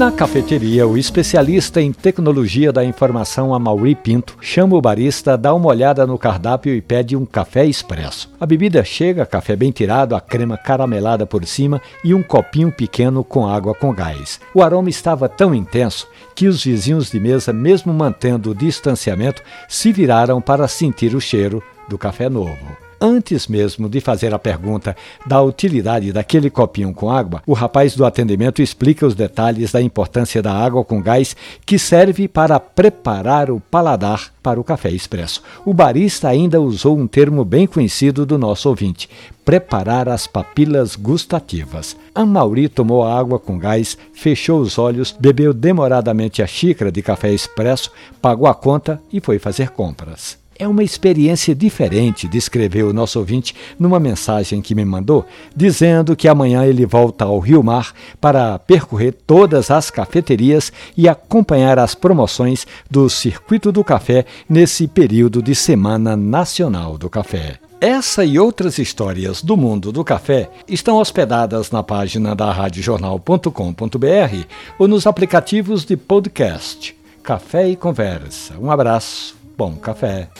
Na cafeteria, o especialista em tecnologia da informação Amaury Pinto chama o barista, dá uma olhada no cardápio e pede um café expresso. A bebida chega, café bem tirado, a crema caramelada por cima e um copinho pequeno com água com gás. O aroma estava tão intenso que os vizinhos de mesa, mesmo mantendo o distanciamento, se viraram para sentir o cheiro do café novo. Antes mesmo de fazer a pergunta da utilidade daquele copinho com água, o rapaz do atendimento explica os detalhes da importância da água com gás que serve para preparar o paladar para o café expresso. O barista ainda usou um termo bem conhecido do nosso ouvinte: preparar as papilas gustativas. A Mauri tomou a água com gás, fechou os olhos, bebeu demoradamente a xícara de café expresso, pagou a conta e foi fazer compras. É uma experiência diferente, descreveu o nosso ouvinte numa mensagem que me mandou, dizendo que amanhã ele volta ao Rio Mar para percorrer todas as cafeterias e acompanhar as promoções do Circuito do Café nesse período de Semana Nacional do Café. Essa e outras histórias do mundo do café estão hospedadas na página da radiojornal.com.br ou nos aplicativos de podcast. Café e Conversa. Um abraço bom café.